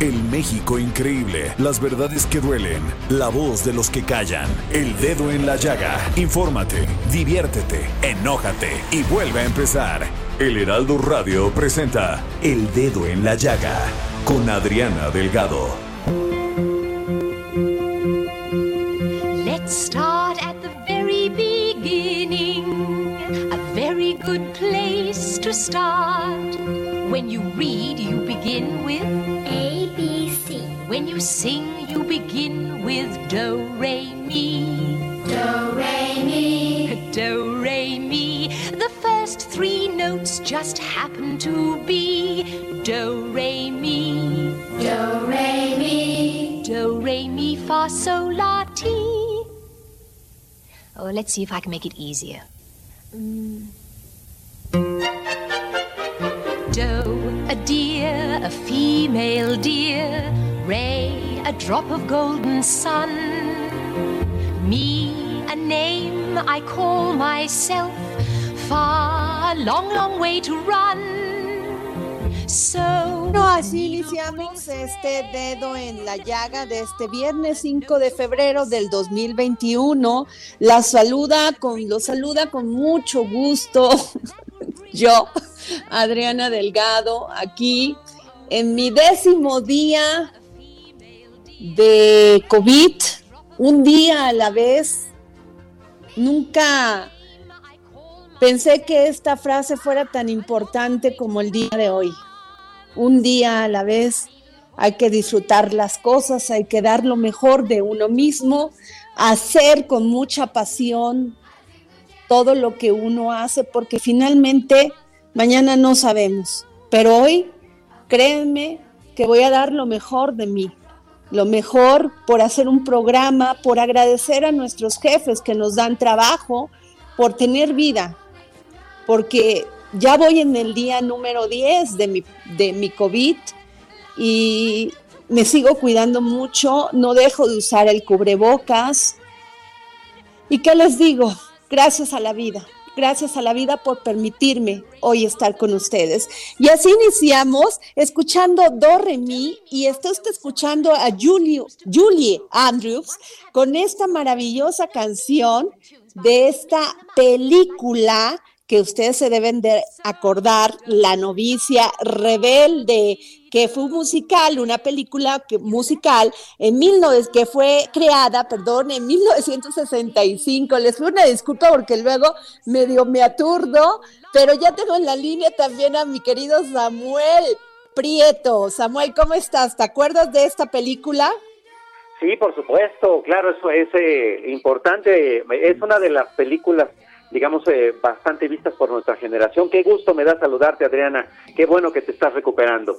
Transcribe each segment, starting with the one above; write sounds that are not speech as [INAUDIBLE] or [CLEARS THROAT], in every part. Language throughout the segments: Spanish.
El México increíble, las verdades que duelen, la voz de los que callan, el dedo en la llaga. Infórmate, diviértete, enójate y vuelve a empezar. El Heraldo Radio presenta El Dedo en la Llaga con Adriana Delgado. Let's start at the very beginning. A very good place to start. When you read, you begin with A B C When you sing, you begin with do, re, mi. Do Re Mi Do, re, mi. The first three notes just happen to be do, re, mi. Do Re Mi Do, re, mi, fa, sol, la, ti. Oh, let's see if I can make it easier. Mm. Do, a deer, a female deer. Ray, a drop of golden sun. Me, a name I call myself. Far, long, long way to run. So. Bueno, así iniciamos este dedo en la llaga de este viernes 5 de febrero del 2021. La saluda con, lo saluda con mucho gusto [LAUGHS] yo, Adriana Delgado, aquí en mi décimo día de COVID, un día a la vez. Nunca pensé que esta frase fuera tan importante como el día de hoy un día a la vez. Hay que disfrutar las cosas, hay que dar lo mejor de uno mismo, hacer con mucha pasión todo lo que uno hace, porque finalmente mañana no sabemos. Pero hoy, créanme que voy a dar lo mejor de mí, lo mejor por hacer un programa, por agradecer a nuestros jefes que nos dan trabajo, por tener vida, porque ya voy en el día número 10 de mi, de mi COVID y me sigo cuidando mucho, no dejo de usar el cubrebocas. ¿Y qué les digo? Gracias a la vida, gracias a la vida por permitirme hoy estar con ustedes. Y así iniciamos escuchando Do Re Mi y está escuchando a Julie, Julie Andrews con esta maravillosa canción de esta película que ustedes se deben de acordar, La novicia rebelde, que fue un musical, una película musical en 19, que fue creada, perdón, en 1965. Les pido una disculpa porque luego medio me aturdo, pero ya tengo en la línea también a mi querido Samuel Prieto. Samuel, ¿cómo estás? ¿Te acuerdas de esta película? Sí, por supuesto, claro, eso es eh, importante, es una de las películas digamos, eh, bastante vistas por nuestra generación. Qué gusto me da saludarte, Adriana. Qué bueno que te estás recuperando.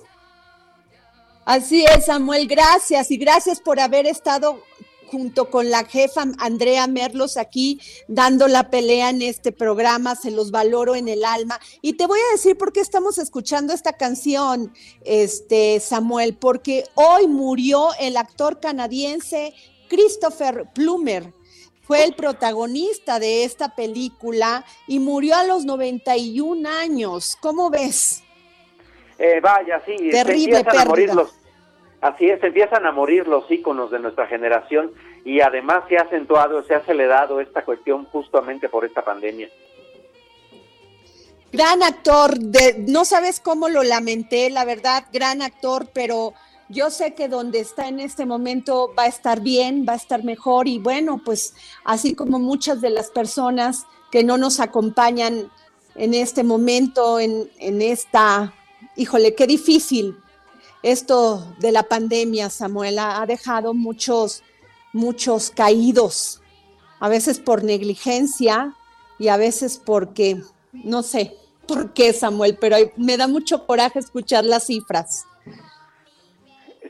Así es, Samuel, gracias y gracias por haber estado junto con la jefa Andrea Merlos aquí dando la pelea en este programa, se los valoro en el alma. Y te voy a decir por qué estamos escuchando esta canción, este Samuel, porque hoy murió el actor canadiense Christopher Plummer fue el protagonista de esta película y murió a los 91 años. ¿Cómo ves? Eh, vaya, sí, Terrible empiezan a morir los, así es, empiezan a morir los íconos de nuestra generación y además se ha acentuado, se ha acelerado esta cuestión justamente por esta pandemia. Gran actor, de, no sabes cómo lo lamenté, la verdad, gran actor, pero yo sé que donde está en este momento va a estar bien, va a estar mejor y bueno, pues así como muchas de las personas que no nos acompañan en este momento, en, en esta, híjole, qué difícil esto de la pandemia, Samuel, ha dejado muchos, muchos caídos, a veces por negligencia y a veces porque, no sé por qué, Samuel, pero me da mucho coraje escuchar las cifras.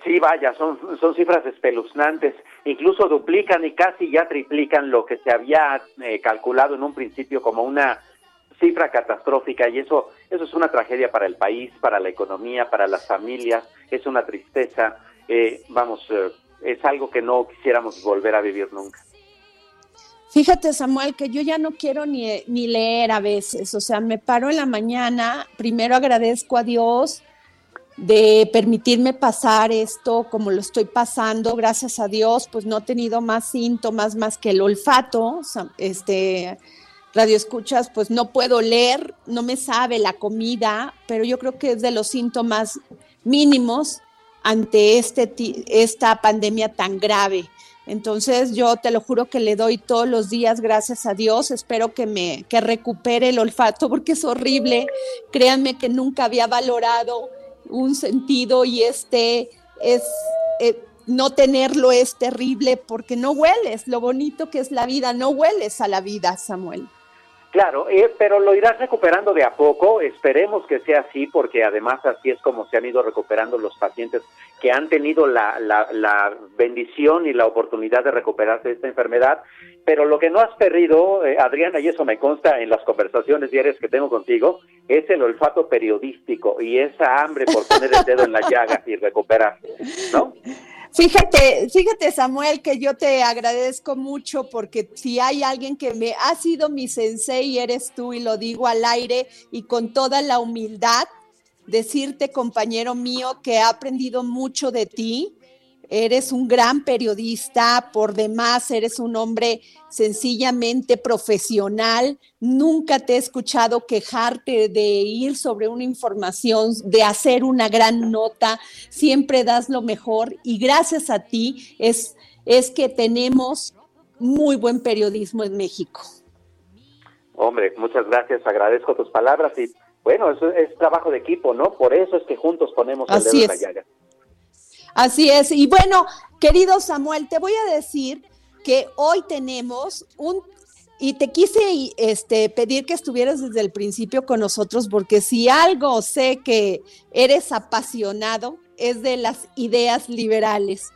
Sí, vaya, son, son cifras espeluznantes, incluso duplican y casi ya triplican lo que se había eh, calculado en un principio como una cifra catastrófica. Y eso, eso es una tragedia para el país, para la economía, para las familias, es una tristeza, eh, vamos, eh, es algo que no quisiéramos volver a vivir nunca. Fíjate, Samuel, que yo ya no quiero ni, ni leer a veces, o sea, me paro en la mañana, primero agradezco a Dios de permitirme pasar esto como lo estoy pasando, gracias a Dios, pues no he tenido más síntomas más que el olfato, este, radio escuchas, pues no puedo leer, no me sabe la comida, pero yo creo que es de los síntomas mínimos ante este, esta pandemia tan grave. Entonces yo te lo juro que le doy todos los días gracias a Dios. Espero que me que recupere el olfato porque es horrible. Créanme que nunca había valorado un sentido y este es eh, no tenerlo es terrible porque no hueles. Lo bonito que es la vida, no hueles a la vida, Samuel. Claro, eh, pero lo irás recuperando de a poco, esperemos que sea así, porque además así es como se han ido recuperando los pacientes que han tenido la, la, bendición y la oportunidad de recuperarse de esta enfermedad. Pero lo que no has perdido, eh, Adriana, y eso me consta en las conversaciones diarias que tengo contigo, es el olfato periodístico y esa hambre por poner el dedo en la llaga y recuperarse, ¿no? Fíjate, fíjate Samuel, que yo te agradezco mucho porque si hay alguien que me ha sido mi sensei, eres tú y lo digo al aire y con toda la humildad, decirte compañero mío que he aprendido mucho de ti, Eres un gran periodista, por demás eres un hombre sencillamente profesional. Nunca te he escuchado quejarte de ir sobre una información, de hacer una gran nota. Siempre das lo mejor y gracias a ti es, es que tenemos muy buen periodismo en México. Hombre, muchas gracias, agradezco tus palabras y bueno, eso es trabajo de equipo, ¿no? Por eso es que juntos ponemos el dedo en la llaga. Así es. Y bueno, querido Samuel, te voy a decir que hoy tenemos un y te quise este, pedir que estuvieras desde el principio con nosotros, porque si algo sé que eres apasionado, es de las ideas liberales.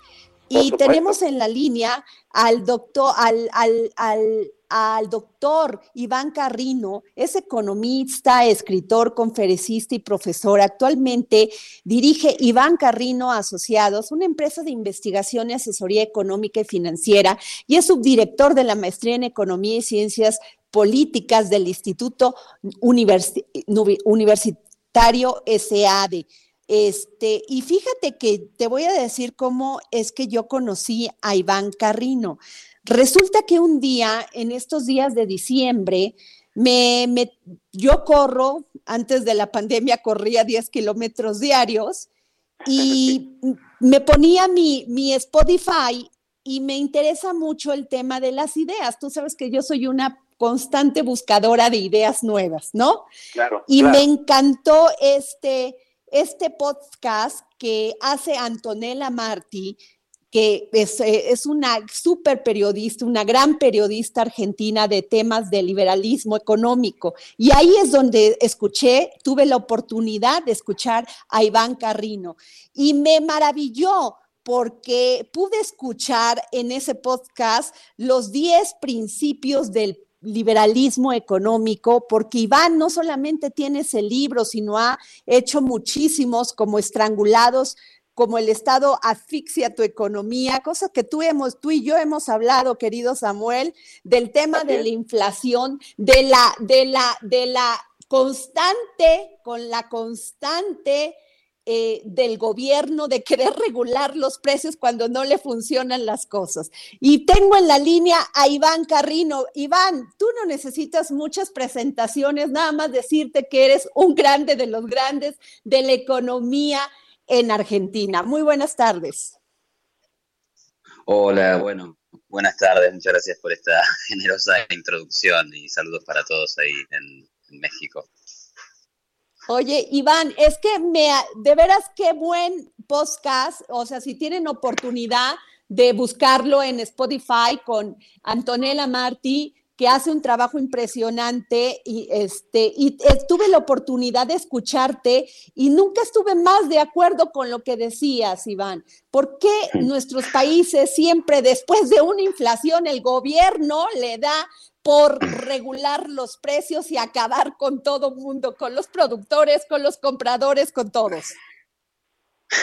Y tenemos en la línea al doctor, al, al, al al doctor Iván Carrino, es economista, escritor, conferencista y profesor. Actualmente dirige Iván Carrino Asociados, una empresa de investigación y asesoría económica y financiera, y es subdirector de la maestría en Economía y Ciencias Políticas del Instituto Universitario SAD. Este, y fíjate que te voy a decir cómo es que yo conocí a Iván Carrino. Resulta que un día, en estos días de diciembre, me, yo corro, antes de la pandemia corría 10 kilómetros diarios y [LAUGHS] me ponía mi, mi Spotify y me interesa mucho el tema de las ideas. Tú sabes que yo soy una constante buscadora de ideas nuevas, ¿no? Claro. Y me encantó este, este podcast que hace Antonella Marti que eh, es, una súper periodista, una gran periodista argentina de temas de liberalismo económico. Y ahí es donde escuché, tuve la oportunidad de escuchar a Iván Carrino y me maravilló porque pude escuchar en ese podcast los 10 principios del liberalismo económico, porque Iván no solamente tiene ese libro, sino ha hecho muchísimos como estrangulados como el Estado asfixia tu economía, cosa que tú, hemos, tú y yo hemos hablado, querido Samuel, del tema de la inflación, de la, de la, de la constante, con la constante eh, del gobierno de querer [LAUGHS] regular los precios cuando no le funcionan las cosas. Y tengo en la línea a Iván Carrino. Iván, tú no necesitas muchas presentaciones, nada más decirte que eres un grande de los grandes de la economía en Argentina. Muy buenas tardes. Hola, bueno, buenas tardes, muchas gracias por esta [LAUGHS] generosa introducción y saludos para todos ahí en, México. Oye, Iván, es que me, de veras qué buen podcast, o sea, si tienen oportunidad de buscarlo en Spotify con Antonella Martí, que hace un trabajo impresionante y este y tuve la oportunidad de escucharte y nunca estuve más de acuerdo con lo que decías, Iván. ¿Por qué nuestros países siempre después de una inflación el gobierno le da por regular los precios y acabar con todo mundo, con los productores, con los compradores, con todos?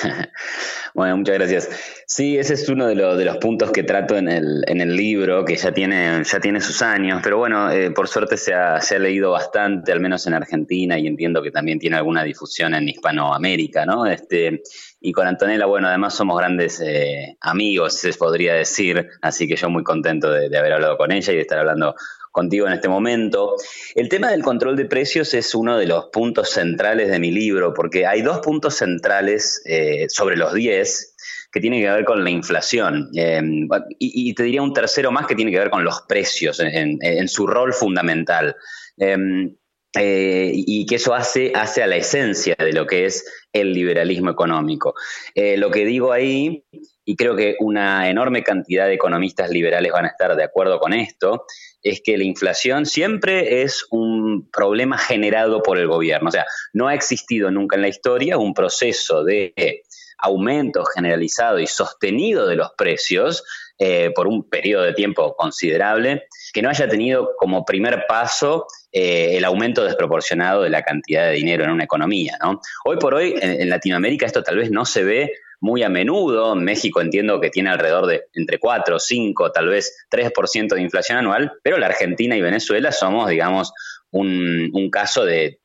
[LAUGHS] bueno, muchas gracias. Sí, ese es uno de, de los puntos que trato en el, en el, libro, que ya tiene, ya tiene sus años, pero bueno, eh, por suerte se ha, se ha, leído bastante, al menos en Argentina, y entiendo que también tiene alguna difusión en Hispanoamérica, ¿no? Este, y con Antonella, bueno, además somos grandes eh, amigos, se podría decir, así que yo muy contento de, de haber hablado con ella y de estar hablando contigo en este momento. El tema del control de precios es uno de los puntos centrales de mi libro, porque hay dos puntos centrales eh, sobre los 10 que tienen que ver con la inflación. Em, y, te diría un tercero más que tiene que ver con los precios en, su rol fundamental. Em, eh, y que eso hace, hace a la esencia de lo que es el liberalismo económico. Eh, lo que digo ahí, y creo que una enorme cantidad de economistas liberales van a estar de acuerdo con esto, es que la inflación siempre es un problema generado por el gobierno. O sea, no ha existido nunca en la historia un proceso de aumento generalizado y sostenido de los precios eh, por un periodo de tiempo considerable que no haya tenido como primer paso eh, el aumento desproporcionado de la cantidad de dinero en una economía. Hoy por hoy en Latinoamérica esto tal vez no se ve muy a menudo. México entiendo que tiene alrededor de entre 4, 5, tal vez 3% de inflación anual, pero la Argentina y Venezuela somos, digamos, un, caso de,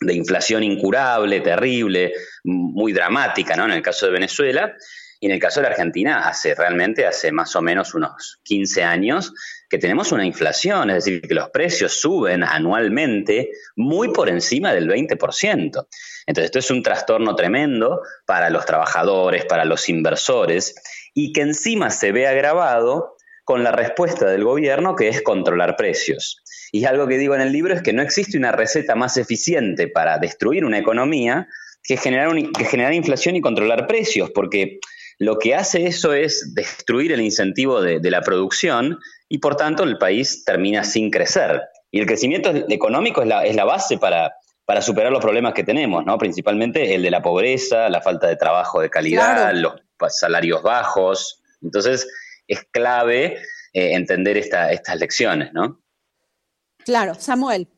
de, inflación incurable, terrible, muy dramática, ¿no? En el caso de Venezuela. Y en el caso de la Argentina, hace realmente, hace más o menos unos 15 años, que tenemos una inflación, es decir, que los precios suben anualmente muy por encima del 20%. Entonces, esto es un trastorno tremendo para los trabajadores, para los inversores, y que encima se ve agravado con la respuesta del gobierno que es controlar precios. Y algo que digo en el libro es que no existe una receta más eficiente para destruir una economía que generar, que generar inflación y controlar precios, porque lo que hace eso es destruir el incentivo de, la producción y por tanto el país termina sin crecer. Y el crecimiento económico es la, base para, superar los problemas que tenemos, ¿no? principalmente el de la pobreza, la falta de trabajo de calidad, los salarios bajos. Entonces es clave eh, entender estas lecciones. ¿no? Claro, Samuel.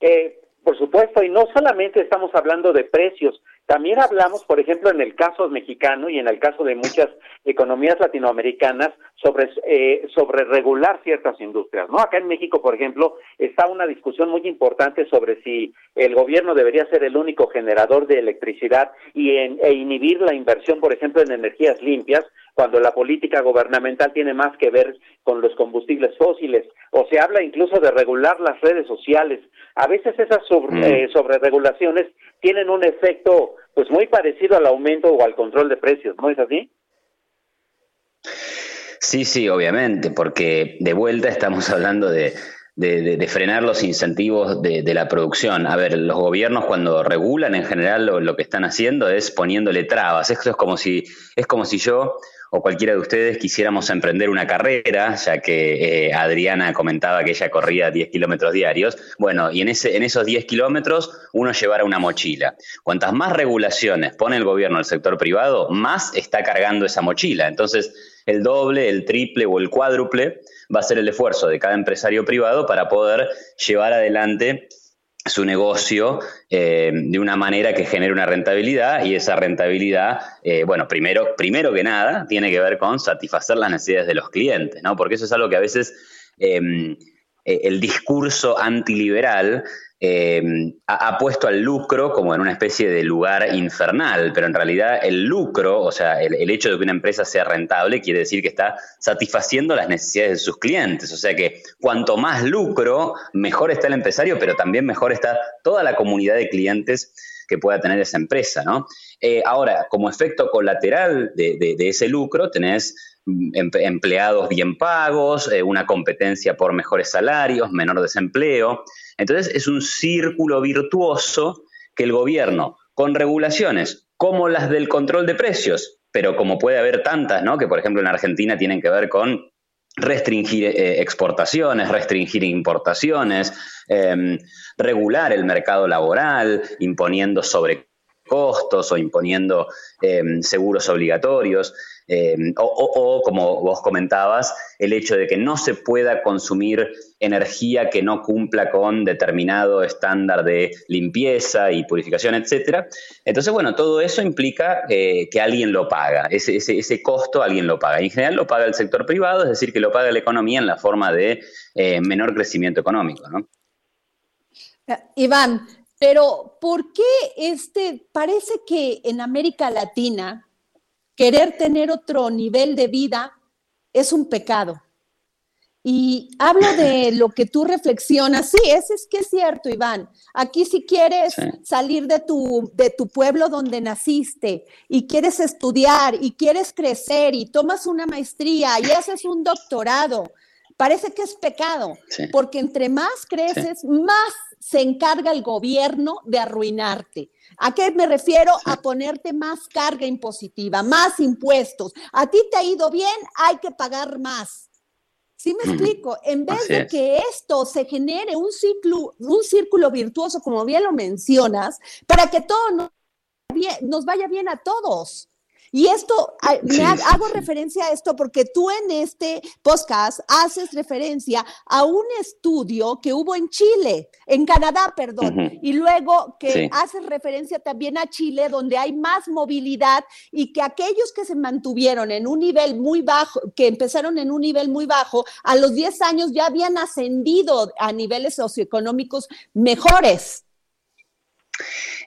Eh, por supuesto, y no solamente estamos hablando de precios, también hablamos, por ejemplo, en el caso mexicano y en el caso de muchas economías latinoamericanas, sobre, eh, sobre regular ciertas industrias. ¿no? Acá en México, por ejemplo, está una discusión muy importante sobre si el gobierno debería ser el único generador de electricidad y e inhibir la inversión, por ejemplo, en energías limpias, cuando la política gubernamental tiene más que ver con los combustibles fósiles, o se habla incluso de regular las redes sociales. A veces esas sobre, mm. eh, sobreregulaciones tienen un efecto pues muy parecido al aumento o al control de precios, ¿no es así? Sí, sí, obviamente, porque de vuelta estamos [LAUGHS] hablando de, de, frenar los incentivos de, la producción. A ver, los gobiernos cuando regulan en general lo, lo, que están haciendo es poniéndole trabas. Esto es como si, es como si yo o cualquiera de ustedes quisiéramos emprender una carrera, ya que eh, Adriana comentaba que ella corría 10 kilómetros diarios, bueno, y en, en esos 10 kilómetros uno llevara una mochila. Cuantas más regulaciones pone el gobierno al sector privado, más está cargando esa mochila. Entonces, el doble, el triple o el cuádruple va a ser el esfuerzo de cada empresario privado para poder llevar adelante su negocio eh, de una manera que genere una rentabilidad y esa rentabilidad, eh, bueno, primero, primero que nada, tiene que ver con satisfacer las necesidades de los clientes, ¿no? Porque eso es algo que a veces em, eh, el discurso antiliberal Em, ha, puesto al lucro como en una especie de lugar infernal, pero en realidad el lucro, o sea, el, hecho de que una empresa sea rentable quiere decir que está satisfaciendo las necesidades de sus clientes. O sea que cuanto más lucro, mejor está el empresario, pero también mejor está toda la comunidad de clientes que pueda tener esa empresa. Eh, ahora, como efecto colateral de, ese lucro, tenés mm, empleados bien pagos, eh, una competencia por mejores salarios, menor desempleo. Entonces, es un círculo virtuoso que el gobierno, con regulaciones como las del control de precios, pero como puede haber tantas, ¿no? Que por ejemplo en Argentina tienen que ver con restringir eh, exportaciones, restringir importaciones, em, regular el mercado laboral, imponiendo sobrecostos o imponiendo em, seguros obligatorios. Eh, o, como vos comentabas, el hecho de que no se pueda consumir energía que no cumpla con determinado estándar de limpieza y purificación, etcétera. Entonces, bueno, todo eso implica eh, que alguien lo paga, ese, ese, costo alguien lo paga. en general lo paga el sector privado, es decir, que lo paga la economía en la forma de eh, menor crecimiento económico, ¿no? Iván, pero ¿por qué este parece que en América Latina querer tener otro nivel de vida es un pecado. Y hablo de [LAUGHS] lo que tú reflexionas. Sí, eso es que es cierto, Iván. Aquí si quieres salir de tu, de tu pueblo donde naciste y quieres estudiar y quieres crecer y tomas una maestría y haces un doctorado, parece que es pecado, porque entre más creces, más se encarga el gobierno de arruinarte. ¿A qué me refiero? A ponerte más carga impositiva, más impuestos. A ti te ha ido bien, hay que pagar más. ¿Sí me explico? En vez de que esto se genere un ciclo, un círculo virtuoso, como bien lo mencionas, para que todo nos vaya bien a todos. Y esto, me hago referencia a esto porque tú en este podcast haces referencia a un estudio que hubo en Chile, en Canadá, perdón, y luego que haces referencia también a Chile, donde hay más movilidad y que aquellos que se mantuvieron en un nivel muy bajo, que empezaron en un nivel muy bajo, a los 10 años ya habían ascendido a niveles socioeconómicos mejores.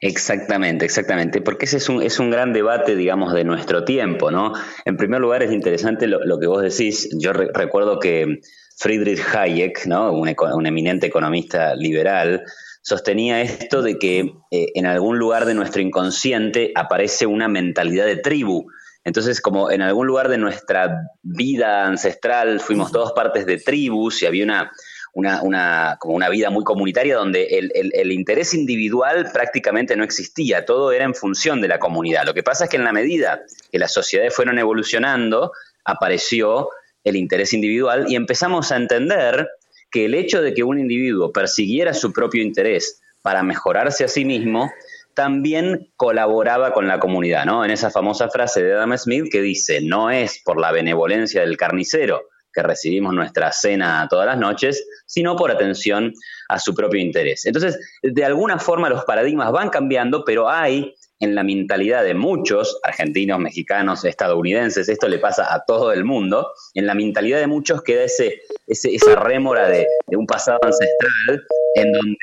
Exactamente, exactamente, porque ese es un, es un gran debate, digamos, de nuestro tiempo, ¿no? En primer lugar, es interesante lo, que vos decís. Yo recuerdo que Friedrich Hayek, ¿no? Un, eminente economista liberal, sostenía esto de que eh, en algún lugar de nuestro inconsciente aparece una mentalidad de tribu. Entonces, como en algún lugar de nuestra vida ancestral fuimos todos partes de tribus y había una, una, como una vida muy comunitaria donde el, interés individual prácticamente no existía, todo era en función de la comunidad. Lo que pasa es que en la medida que las sociedades fueron evolucionando, apareció el interés individual y empezamos a entender que el hecho de que un individuo persiguiera su propio interés para mejorarse a sí mismo, también colaboraba con la comunidad, ¿no? En esa famosa frase de Adam Smith que dice, no es por la benevolencia del carnicero, que recibimos nuestra cena todas las noches, sino por atención a su propio interés. Entonces, de alguna forma los paradigmas van cambiando, pero hay en la mentalidad de muchos, argentinos, mexicanos, estadounidenses, esto le pasa a todo el mundo, en la mentalidad de muchos queda ese, esa rémora de, un pasado ancestral en donde...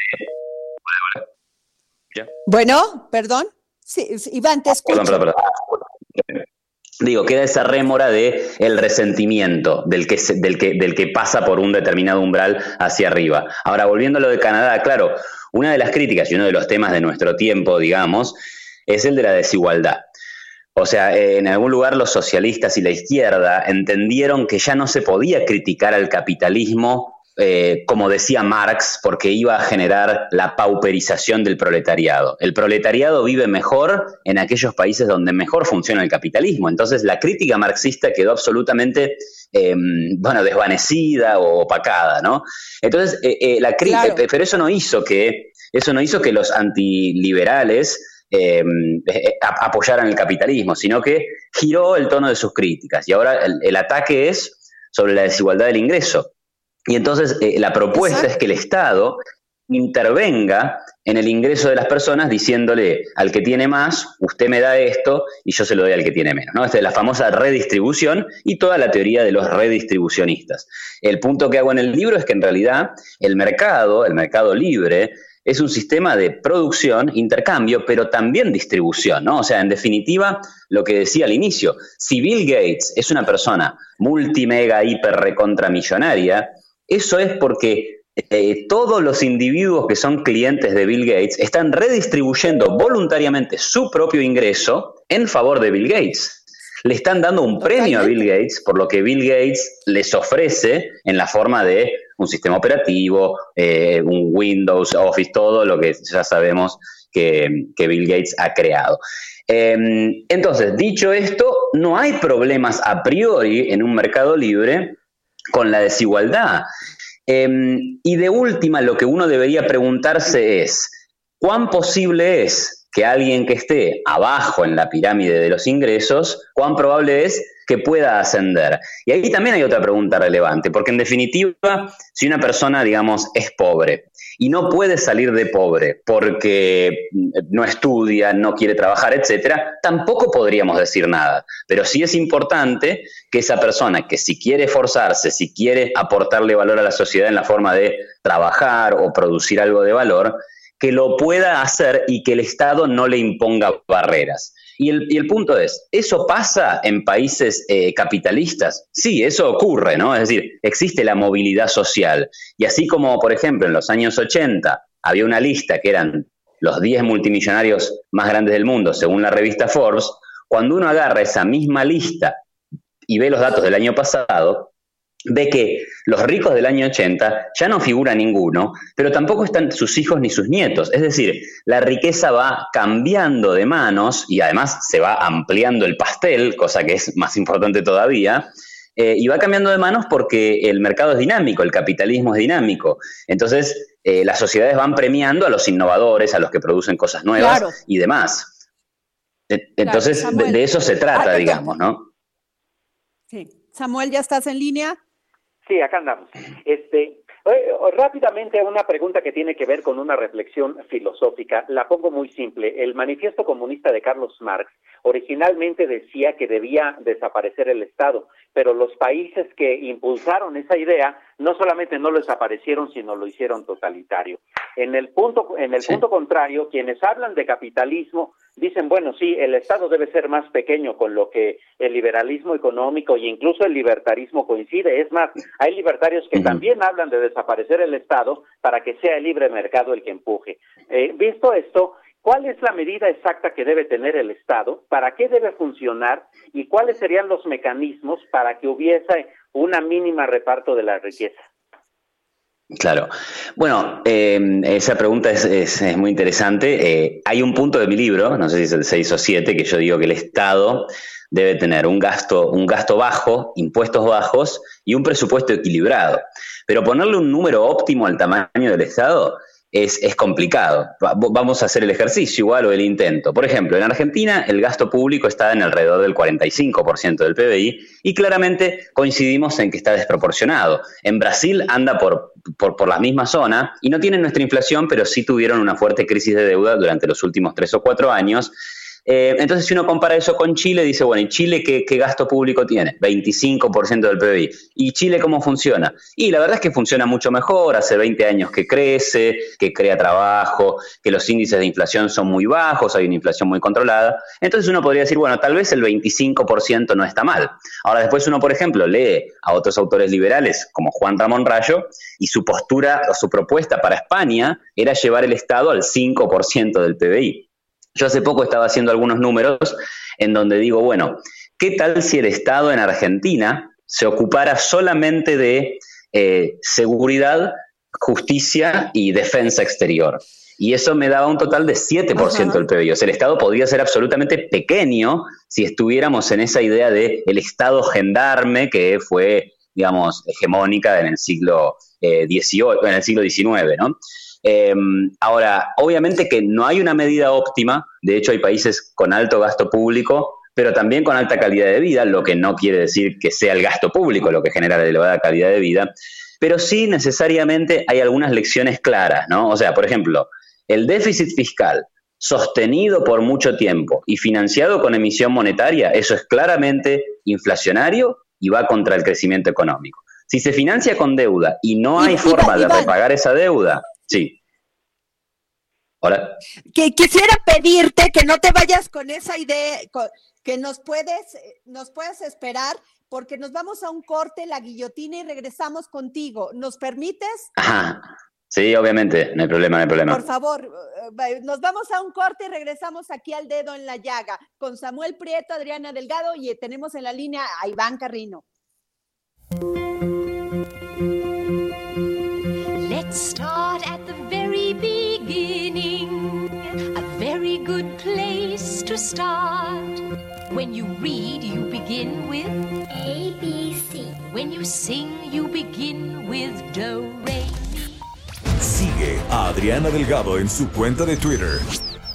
Bueno, perdón. Sí, Iván, te escucho. Perdón, perdón, perdón. Digo, queda esa rémora de el resentimiento del que, del, que, del que pasa por un determinado umbral hacia arriba. Ahora, volviendo a lo de Canadá, claro, una de las críticas y uno de los temas de nuestro tiempo, digamos, es el de la desigualdad. O sea, en algún lugar los socialistas y la izquierda entendieron que ya no se podía criticar al capitalismo eh, como decía Marx, porque iba a generar la pauperización del proletariado. El proletariado vive mejor en aquellos países donde mejor funciona el capitalismo. Entonces la crítica marxista quedó absolutamente, em, bueno, desvanecida o opacada, ¿no? Entonces, eh, eh, la crítica, pero eso no hizo que, eso no hizo que los antiliberales em, apoyaran el capitalismo, sino que giró el tono de sus críticas. Y ahora el ataque es sobre la desigualdad del ingreso. Y entonces eh, la propuesta es que el Estado intervenga en el ingreso de las personas diciéndole al que tiene más, usted me da esto y yo se lo doy al que tiene menos. ¿no? Esta es la famosa redistribución y toda la teoría de los redistribucionistas. El punto que hago en el libro es que en realidad el mercado, el mercado libre, es un sistema de producción, intercambio, pero también distribución, ¿no? O sea, en definitiva, lo que decía al inicio, si Bill Gates es una persona multimega, hiper, recontra millonaria, eso es porque eh, todos los individuos que son clientes de Bill Gates están redistribuyendo voluntariamente su propio ingreso en favor de Bill Gates. Le están dando un premio a Bill Gates por lo que Bill Gates les ofrece en la forma de un sistema operativo, eh, un Windows, Office, todo lo que ya sabemos que, Bill Gates ha creado. Em, entonces, dicho esto, no hay problemas a priori en un mercado libre con la desigualdad. Em, y de última, lo que uno debería preguntarse es, ¿cuán posible es que alguien que esté abajo en la pirámide de los ingresos, cuán probable es que pueda ascender? Y ahí también hay otra pregunta relevante, porque en definitiva, si una persona, digamos, es pobre y no puede salir de pobre porque no estudia, no quiere trabajar, etcétera, tampoco podríamos decir nada. Pero sí es importante que esa persona que si quiere esforzarse, si quiere aportarle valor a la sociedad en la forma de trabajar o producir algo de valor, que lo pueda hacer y que el Estado no le imponga barreras. Y el, punto es, ¿eso pasa en países eh, capitalistas? Sí, eso ocurre, ¿no? Es decir, existe la movilidad social. Y así como, por ejemplo, en los años 80 había una lista que eran los 10 multimillonarios más grandes del mundo, según la revista Forbes, cuando uno agarra esa misma lista y ve los datos del año pasado, ve que los ricos del año 80 ya no figura ninguno, pero tampoco están sus hijos ni sus nietos. Es decir, la riqueza va cambiando de manos y además se va ampliando el pastel, cosa que es más importante todavía. Eh, y va cambiando de manos porque el mercado es dinámico, el capitalismo es dinámico. Entonces, eh, las sociedades van premiando a los innovadores, a los que producen cosas nuevas y demás. Entonces, de, eso se trata, ah, digamos, ¿no? Sí. Samuel, ¿ya estás en línea? Sí, acá andamos. Este, rápidamente una pregunta que tiene que ver con una reflexión filosófica. La pongo muy simple. El manifiesto comunista de Carlos Marx originalmente decía que debía desaparecer el Estado, pero los países que impulsaron esa idea no solamente no lo desaparecieron, sino lo hicieron totalitario. En el punto, en el punto contrario, quienes hablan de capitalismo dicen, bueno, sí, el Estado debe ser más pequeño, con lo que el liberalismo económico e incluso el libertarismo coincide. Es más, hay libertarios que también hablan de desaparecer el Estado para que sea el libre mercado el que empuje. Eh, visto esto, ¿cuál es la medida exacta que debe tener el Estado? ¿Para qué debe funcionar? ¿Y cuáles serían los mecanismos para que hubiese una mínima reparto de la riqueza? Claro. Bueno, eh, esa pregunta es, muy interesante. Eh, hay un punto de mi libro, no sé si es el 6 o 7, que yo digo que el Estado debe tener un gasto, un gasto bajo, impuestos bajos y un presupuesto equilibrado. Pero ponerle un número óptimo al tamaño del Estado es, complicado. Vamos a hacer el ejercicio igual o el intento. Por ejemplo, en Argentina el gasto público está en alrededor del 45% del PBI y claramente coincidimos en que está desproporcionado. En Brasil anda por, por, por la misma zona y no tienen nuestra inflación, pero sí tuvieron una fuerte crisis de deuda durante los últimos tres o cuatro años eh, entonces, si uno compara eso con Chile, dice, bueno, ¿y Chile qué, gasto público tiene? 25% del PBI. ¿Y Chile cómo funciona? Y la verdad es que funciona mucho mejor, hace 20 años que crece, que crea trabajo, que los índices de inflación son muy bajos, hay una inflación muy controlada. Entonces uno podría decir, bueno, tal vez el 25% no está mal. Ahora después uno, por ejemplo, lee a otros autores liberales como Juan Ramón Rayo y su postura o su propuesta para España era llevar el Estado al 5% del PBI. Yo hace poco estaba haciendo algunos números en donde digo, bueno, ¿qué tal si el Estado en Argentina se ocupara solamente de eh, seguridad, justicia y defensa exterior? Y eso me daba un total de 7% del PBI. O sea, el Estado podría ser absolutamente pequeño si estuviéramos en esa idea de el Estado gendarme que fue, digamos, hegemónica en el siglo eh, en el siglo XIX, ¿no? Em, ahora, obviamente que no hay una medida óptima, de hecho hay países con alto gasto público, pero también con alta calidad de vida, lo que no quiere decir que sea el gasto público lo que genera la elevada calidad de vida, pero sí necesariamente hay algunas lecciones claras, ¿no? O sea, por ejemplo, el déficit fiscal sostenido por mucho tiempo y financiado con emisión monetaria, eso es claramente inflacionario y va contra el crecimiento económico. Si se financia con deuda y no hay forma de repagar esa deuda, Sí. Hola. Que quisiera pedirte que no te vayas con esa idea, que nos puedes, nos puedes esperar porque nos vamos a un corte, la guillotina y regresamos contigo. ¿Nos permites? Ajá. Sí, obviamente, no hay problema, no hay problema. Por favor, eh, nos vamos a un corte y regresamos aquí al dedo en la llaga con Samuel Prieto, Adriana Delgado y tenemos en la línea a Iván Carrino. Start at the very beginning. A very good place to start. When you read, you begin with A, B, C. When you sing, you begin with do, re, Sigue a Adriana Delgado en su cuenta de Twitter,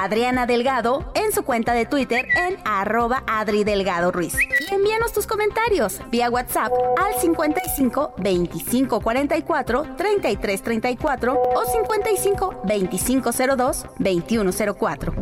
Adriana Delgado en su cuenta de Twitter en arroba Adri Delgado Ruiz. Y envíanos tus comentarios vía WhatsApp al 55 25 44 33 34 o 55 25 02 21 04.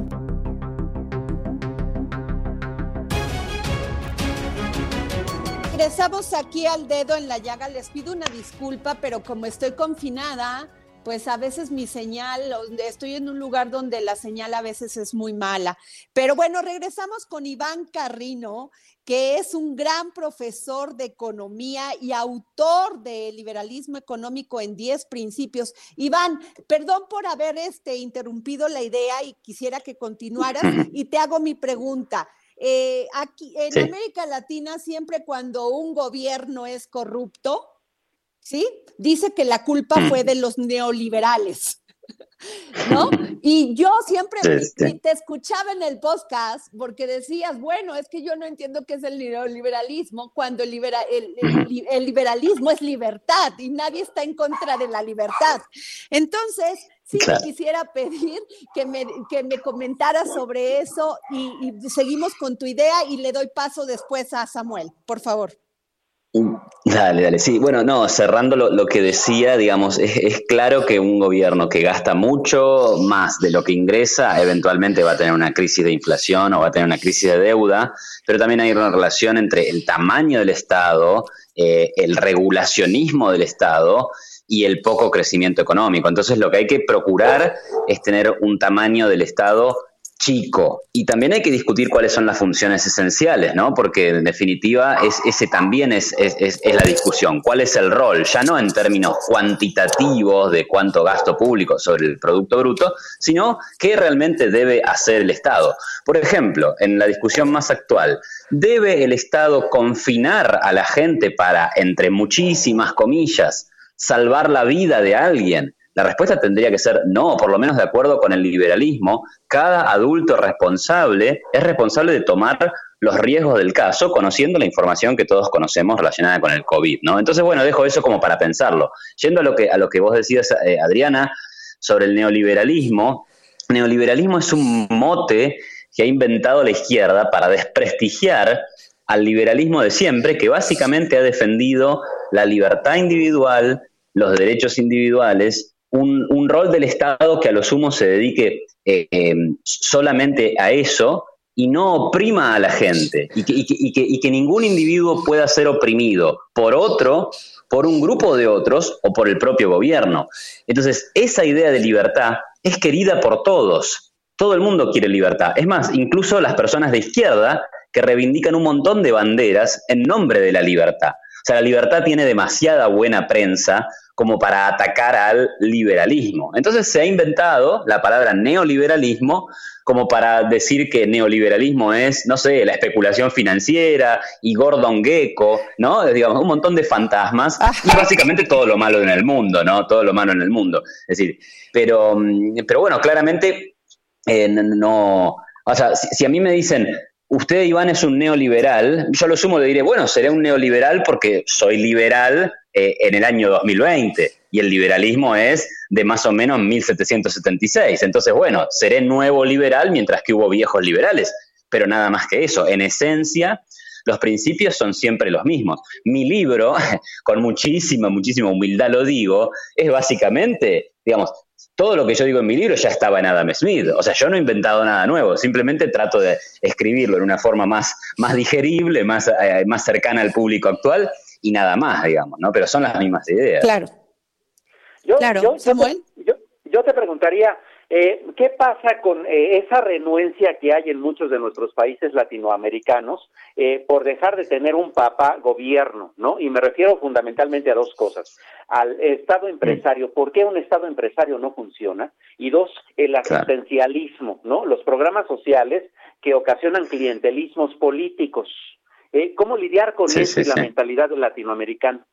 Regresamos aquí al dedo en la llaga. Les pido una disculpa, pero como estoy confinada, pues a veces mi señal, estoy en un lugar donde la señal a veces es muy mala. Pero bueno, regresamos con Iván Carrino, que es un gran profesor de economía y autor de Liberalismo Económico en 10 Principios. Iván, perdón por haber este, interrumpido la idea y quisiera que continuaras [CLEARS THROAT] y te hago mi pregunta. Eh, aquí en Sí. América Latina, siempre cuando un gobierno es corrupto, ¿sí? Dice que la culpa fue de los neoliberales. [LAUGHS] ¿No? Y yo siempre te escuchaba en el podcast porque decías, bueno, es que yo no entiendo qué es el neoliberalismo cuando el, libera- el- el li- el liberalismo es libertad y nadie está en contra de la libertad. Entonces, sí Claro. quisiera pedir que me, que me comentaras sobre eso y, y seguimos con tu idea y le doy paso después a Samuel, por favor. Dale, dale. Sí, bueno, no, cerrando lo, que decía, digamos, es, es claro que un gobierno que gasta mucho más de lo que ingresa, eventualmente va a tener una crisis de inflación o va a tener una crisis de deuda, pero también hay una relación entre el tamaño del Estado, eh, el regulacionismo del Estado y el poco crecimiento económico. Entonces, lo que hay que procurar es tener un tamaño del Estado chico. Y también hay que discutir cuáles son las funciones esenciales, ¿no? Porque en definitiva es, ese también es, es, es- la discusión. ¿Cuál es el rol? Ya no en términos cuantitativos de cuánto gasto público sobre el Producto Bruto, sino qué realmente debe hacer el Estado. Por ejemplo, en la discusión más actual, ¿debe el Estado confinar a la gente para, entre muchísimas comillas, salvar la vida de alguien? La respuesta tendría que ser no, por lo menos de acuerdo con el liberalismo, cada adulto responsable es responsable de tomar los riesgos del caso, conociendo la información que todos conocemos relacionada con el COVID, ¿no? Entonces, bueno, dejo eso como para pensarlo. Yendo a lo que, a lo que vos decías, eh, Adriana, sobre el neoliberalismo, neoliberalismo es un mote que ha inventado la izquierda para desprestigiar al liberalismo de siempre, que básicamente ha defendido la libertad individual, los derechos individuales, un, rol del Estado que a lo sumo se dedique eh, eh, solamente a eso y no oprima a la gente y que- y que ningún individuo pueda ser oprimido por otro, por un grupo de otros o por el propio gobierno. Entonces, esa idea de libertad es querida por todos. Todo el mundo quiere libertad. Es más, incluso las personas de izquierda que reivindican un montón de banderas en nombre de la libertad. O sea, la libertad tiene demasiada buena prensa como para atacar al liberalismo. Entonces se ha inventado la palabra neoliberalismo como para decir que neoliberalismo es, no sé, la especulación financiera y Gordon Gecko, ¿no? Digamos, un montón de fantasmas y básicamente todo lo malo en el mundo, ¿no? Todo lo malo en el mundo. Es decir, pero, mm, pero bueno, claramente eh, no- no, o sea, si, si a mí me dicen, usted Iván es un neoliberal, yo lo sumo le diré, bueno, seré un neoliberal porque soy liberal eh, en el año 2020 y el liberalismo es de más o menos 1776. Entonces, bueno, seré nuevo liberal mientras que hubo viejos liberales, pero nada más que eso. En esencia, los principios son siempre los mismos. Mi libro, [LAUGHS] con muchísima, muchísima humildad lo digo, es básicamente, digamos, todo lo que yo digo en mi libro ya estaba en Adam Smith. O sea, yo no he inventado nada nuevo, simplemente trato de escribirlo en una forma más, más digerible, más, eh, más cercana al público actual y nada más, digamos, ¿no? Pero son las mismas ideas. Claro. claro, Samuel. yo te preguntaría, eh, ¿Qué pasa con eh, esa renuencia que hay en muchos de nuestros países latinoamericanos eh, por dejar de tener un papa gobierno, ¿no? Y me refiero fundamentalmente a dos cosas. Al Estado empresario, ¿por qué un Estado empresario no funciona? Y dos, el asistencialismo, ¿no? Los programas sociales que ocasionan clientelismos políticos. ¿Cómo lidiar con eso y la mentalidad latinoamericana?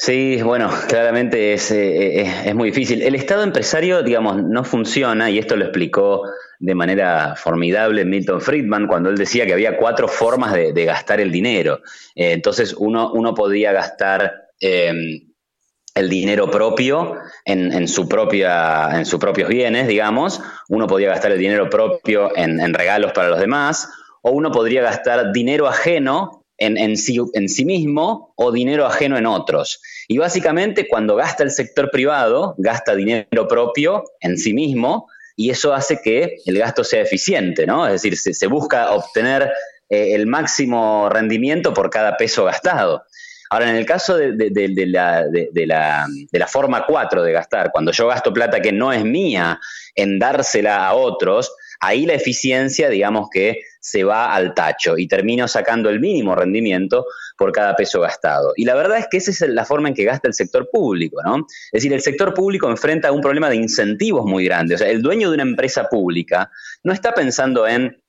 Sí, bueno, claramente es, eh, eh, es, muy difícil. El Estado empresario, digamos, no funciona, y esto lo explicó de manera formidable Milton Friedman cuando él decía que había cuatro formas de, gastar el dinero. Eh, entonces, uno, uno podía gastar el dinero propio en, en, su propia, en sus propios bienes, digamos, uno podía gastar el dinero propio en, en regalos para los demás, o uno podría gastar dinero ajeno en, sí, mismo o dinero ajeno en otros. Y básicamente cuando gasta el sector privado, gasta dinero propio en sí mismo y eso hace que el gasto sea eficiente, ¿no? Es decir, se, busca obtener eh, el máximo rendimiento por cada peso gastado. Ahora, en el caso de, la, de, la, forma 4 de gastar, cuando yo gasto plata que no es mía en dársela a otros, ahí la eficiencia, digamos que se va al tacho y termino sacando el mínimo rendimiento por cada peso gastado. Y la verdad es que esa es la forma en que gasta el sector público, ¿no? Es decir, el sector público enfrenta un problema de incentivos muy grande. O sea, el dueño de una empresa pública no está pensando en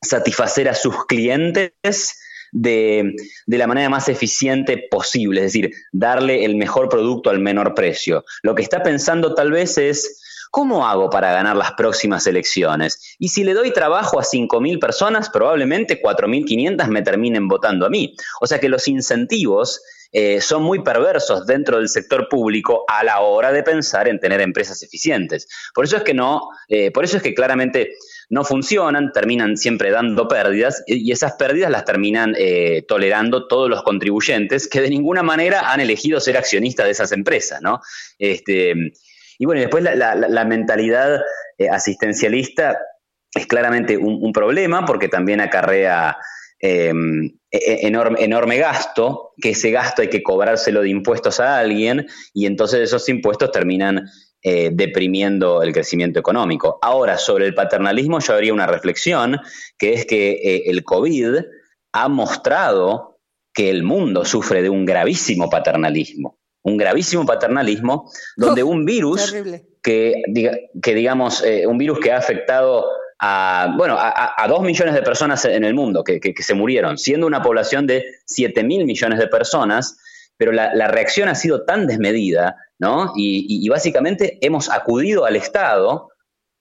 satisfacer a sus clientes de, de, la manera más eficiente posible, es decir, darle el mejor producto al menor precio. Lo que está pensando tal vez es ¿Cómo hago para ganar las próximas elecciones? Y si le doy trabajo a 5.000 personas, probablemente 4.500 me terminen votando a mí. O sea que los incentivos eh, son muy perversos dentro del sector público a la hora de pensar en tener empresas eficientes. Por eso es que no, eh, por eso es que claramente no funcionan, terminan siempre dando pérdidas y esas pérdidas las terminan eh, tolerando todos los contribuyentes que de ninguna manera han elegido ser accionistas de esas empresas, ¿no? Este, y bueno, después la, mentalidad eh, asistencialista es claramente un, problema porque también acarrea em, e, e, enorme, enorme gasto, que ese gasto hay que cobrárselo de impuestos a alguien y entonces esos impuestos terminan eh, deprimiendo el crecimiento económico. Ahora, sobre el paternalismo yo haría una reflexión, que es que eh, el COVID ha mostrado que el mundo sufre de un gravísimo paternalismo un gravísimo paternalismo, donde [LAUGHS] un virus que, que, digamos, eh, un virus que ha afectado a, bueno, a, dos millones de personas en el mundo que, se murieron, siendo una población de siete mil millones de personas, pero la, reacción ha sido tan desmedida, ¿no? Y, básicamente hemos acudido al Estado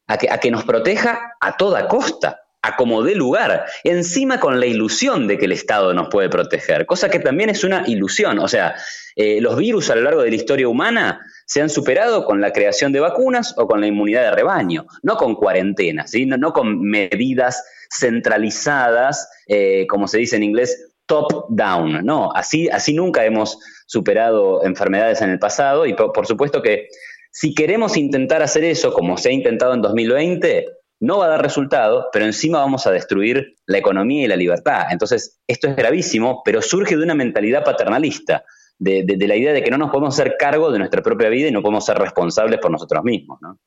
a que, a que nos proteja a toda costa a como dé lugar, encima con la ilusión de que el Estado nos puede proteger, cosa que también es una ilusión. O sea, eh, los virus a lo largo de la historia humana se han superado con la creación de vacunas o con la inmunidad de rebaño, no con cuarentenas, no, con medidas centralizadas, eh, como se dice en inglés, top-down. No, así, así nunca hemos superado enfermedades en el pasado y por supuesto que si queremos intentar hacer eso, como se ha intentado en 2020, no va a dar resultado, pero encima vamos a destruir la economía y la libertad. Entonces, esto es gravísimo, pero surge de una mentalidad paternalista, de, la idea de que no nos podemos hacer cargo de nuestra propia vida y no podemos ser responsables por nosotros mismos, ¿no?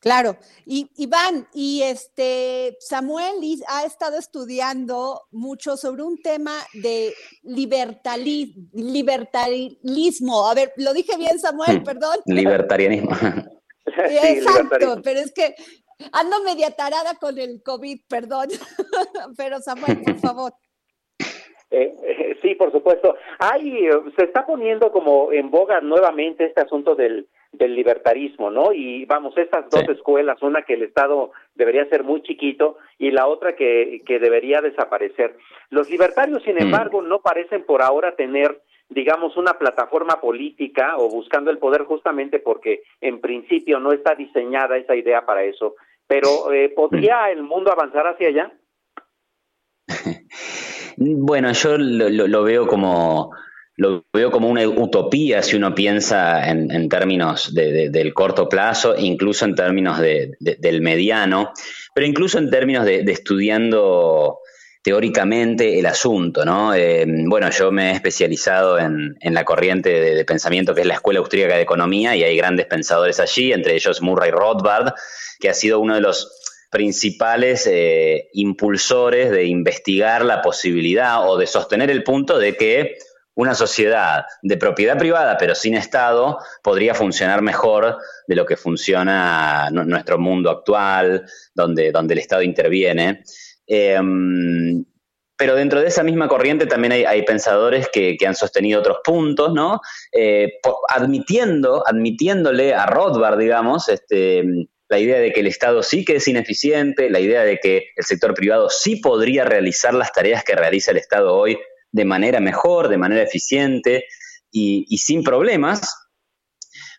Claro, y Iván, y este Samuel ha estado estudiando mucho sobre un tema de libertarismo. A ver, lo dije bien, Samuel, hmm. perdón. Libertarianismo. [LAUGHS] [LAUGHS] Exacto, pero es que ando media tarada con el COVID, perdón. [LAUGHS] pero Samuel, por favor. [LAUGHS] Eh, eh, sí, por supuesto. Hay, se está poniendo como en boga nuevamente este asunto del, del libertarismo, ¿no? Y vamos, estas dos escuelas, una que el Estado debería ser muy chiquito y la otra que, que debería desaparecer. Los libertarios, sin mm. embargo, no parecen por ahora tener digamos, una plataforma política o buscando el poder justamente porque en principio no está diseñada esa idea para eso. Pero eh, ¿podría el mundo avanzar hacia allá? [LAUGHS] bueno, yo lo, veo como lo veo como una utopía si uno piensa en, términos del corto plazo, incluso en términos del mediano, pero incluso en términos de, estudiando teóricamente el asunto, ¿no? Eh, bueno, yo me he especializado en, la corriente de, pensamiento que es la Escuela Austríaca de Economía y hay grandes pensadores allí, entre ellos Murray Rothbard, que ha sido uno de los principales eh, impulsores de investigar la posibilidad o de sostener el punto de que una sociedad de propiedad privada pero sin Estado podría funcionar mejor de lo que funciona nuestro mundo actual, donde, donde el Estado interviene. Em, pero dentro de esa misma corriente también hay, pensadores que, han sostenido otros puntos, ¿no? Eh, admitiendo, admitiéndole a Rothbard, digamos, este, la idea de que el Estado sí que es ineficiente, la idea de que el sector privado sí podría realizar las tareas que realiza el Estado hoy de manera mejor, de manera eficiente y, y sin problemas,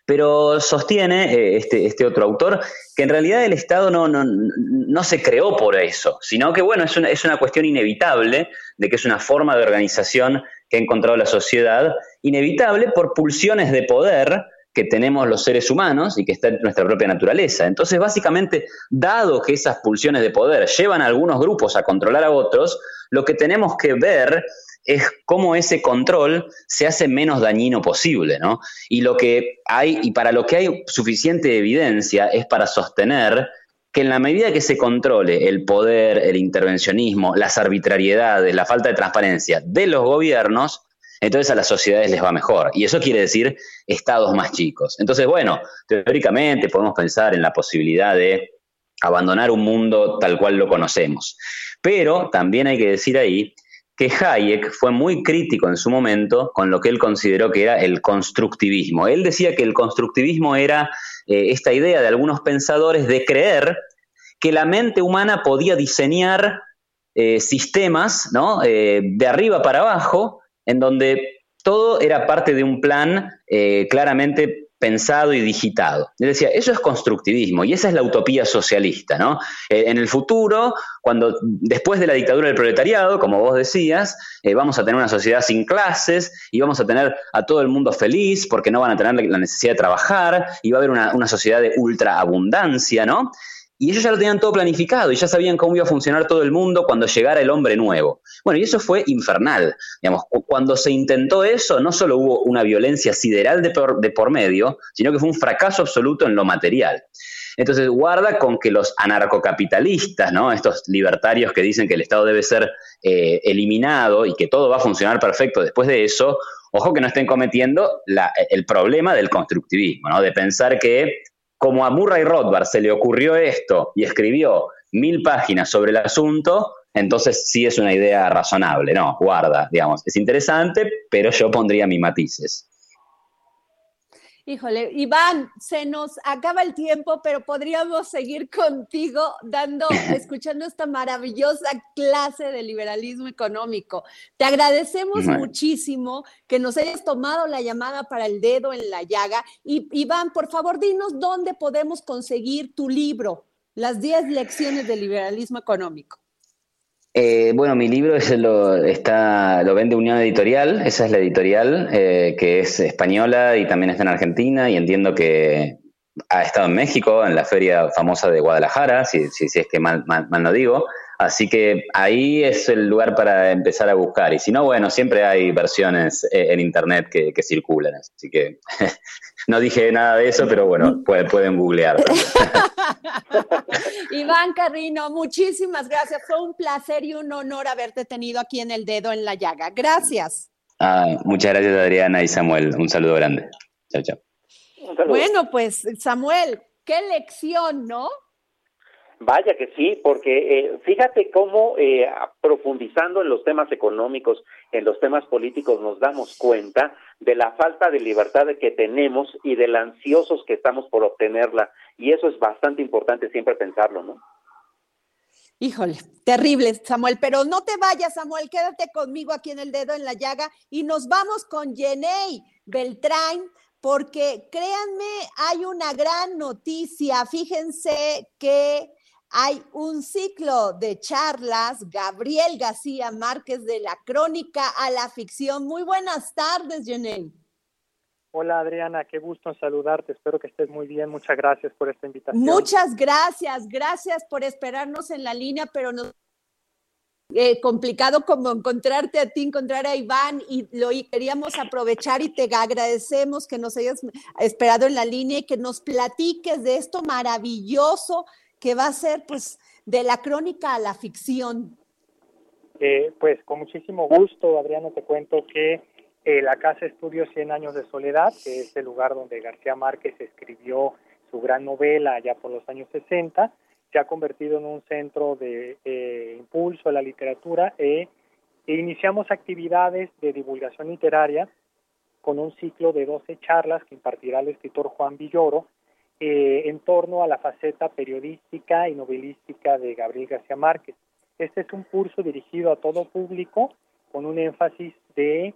pero sostiene eh, este, este, otro autor que en realidad el Estado no, no, no, se creó por eso, sino que bueno, es una, es una cuestión inevitable de que es una forma de organización que ha encontrado la sociedad, inevitable por pulsiones de poder que tenemos los seres humanos y que está en nuestra propia naturaleza. Entonces, básicamente, dado que esas pulsiones de poder llevan a algunos grupos a controlar a otros, lo que tenemos que ver es cómo ese control se hace menos dañino posible, ¿no? Y lo que hay, y para lo que hay suficiente evidencia es para sostener que en la medida que se controle el poder, el intervencionismo, las arbitrariedades, la falta de transparencia de los gobiernos, entonces a las sociedades les va mejor. Y eso quiere decir estados más chicos. Entonces, bueno, teóricamente podemos pensar en la posibilidad de abandonar un mundo tal cual lo conocemos. Pero también hay que decir ahí que Hayek fue muy crítico en su momento con lo que él consideró que era el constructivismo. Él decía que el constructivismo era eh, esta idea de algunos pensadores de creer que la mente humana podía diseñar eh, sistemas ¿no? Eh, de arriba para abajo, en donde todo era parte de un plan claramente pensado y digitado. Él decía, eso es constructivismo y esa es la utopía socialista, ¿no? Eh, en el futuro, cuando después de la dictadura del proletariado, como vos decías, eh, vamos a tener una sociedad sin clases y vamos a tener a todo el mundo feliz porque no van a tener la necesidad de trabajar y va a haber una, una sociedad de ultra abundancia, ¿no? Y ellos ya lo tenían todo planificado y ya sabían cómo iba a funcionar todo el mundo cuando llegara el hombre nuevo. Bueno, y eso fue infernal. Digamos, cuando se intentó eso, no solo hubo una violencia sideral de por, medio, sino que fue un fracaso absoluto en lo material. Entonces, guarda con que los anarcocapitalistas, ¿no? estos libertarios que dicen que el Estado debe ser eh, eliminado y que todo va a funcionar perfecto después de eso, ojo que no estén cometiendo el problema del constructivismo, ¿no? de pensar que como a Murray Rothbard se le ocurrió esto y escribió mil páginas sobre el asunto, entonces sí es una idea razonable, ¿no? Guarda, digamos, es interesante, pero yo pondría mis matices. Híjole, Iván, se nos acaba el tiempo, pero podríamos seguir contigo dando, [LAUGHS] escuchando esta maravillosa clase de liberalismo económico. Te agradecemos muchísimo que nos hayas tomado la llamada para el dedo en la llaga. Y Iván, por favor, dinos dónde podemos conseguir tu libro, Las 10 lecciones del liberalismo económico. Eh, bueno, mi libro es lo, está, lo vende Unión Editorial, esa es la editorial, eh, que es española y también está en Argentina, y entiendo que ha estado en México, en la feria famosa de Guadalajara, si, si, si es que mal, mal, no digo. Así que ahí es el lugar para empezar a buscar. Y si no, bueno, siempre hay versiones eh, en internet que, circulan. Así que [LAUGHS] no dije nada de eso, pero bueno, pueden, pueden googlear. [LAUGHS] Iván Carrino, muchísimas gracias. Fue un placer y un honor haberte tenido aquí en el dedo en la llaga. Gracias. Ah, muchas gracias, Adriana y Samuel. Un saludo grande. Chao, chao. Bueno, pues Samuel, qué lección, ¿no? Vaya que sí, porque eh, fíjate cómo eh, profundizando en los temas económicos, en los temas políticos, nos damos cuenta de la falta de libertad que tenemos y de lo ansiosos que estamos por obtenerla. Y eso es bastante importante siempre pensarlo, ¿no? Híjole, terrible, Samuel, pero no te vayas, Samuel, quédate conmigo aquí en el dedo en la llaga y nos vamos con Jenny Beltrán, porque créanme, hay una gran noticia. Fíjense que hay un ciclo de charlas, Gabriel García Márquez de la crónica a la ficción. Muy buenas tardes, Janelle. Hola Adriana, qué gusto en saludarte. Espero que estés muy bien. Muchas gracias por esta invitación. Muchas gracias, gracias por esperarnos en la línea, pero nos eh, complicado como encontrarte a ti, encontrar a Iván y lo queríamos aprovechar y te agradecemos que nos hayas esperado en la línea y que nos platiques de esto maravilloso que va a ser pues de la crónica a la ficción. Eh, pues con muchísimo gusto, Adriano, te cuento que eh, la Casa Estudio 100 Años de Soledad, que es el lugar donde García Márquez escribió su gran novela allá por los años 60, se ha convertido en un centro de eh, impulso a la literatura e, iniciamos actividades de divulgación literaria con un ciclo de 12 charlas que impartirá el escritor Juan Villoro eh, en torno a la faceta periodística y novelística de Gabriel García Márquez. Este es un curso dirigido a todo público con un énfasis de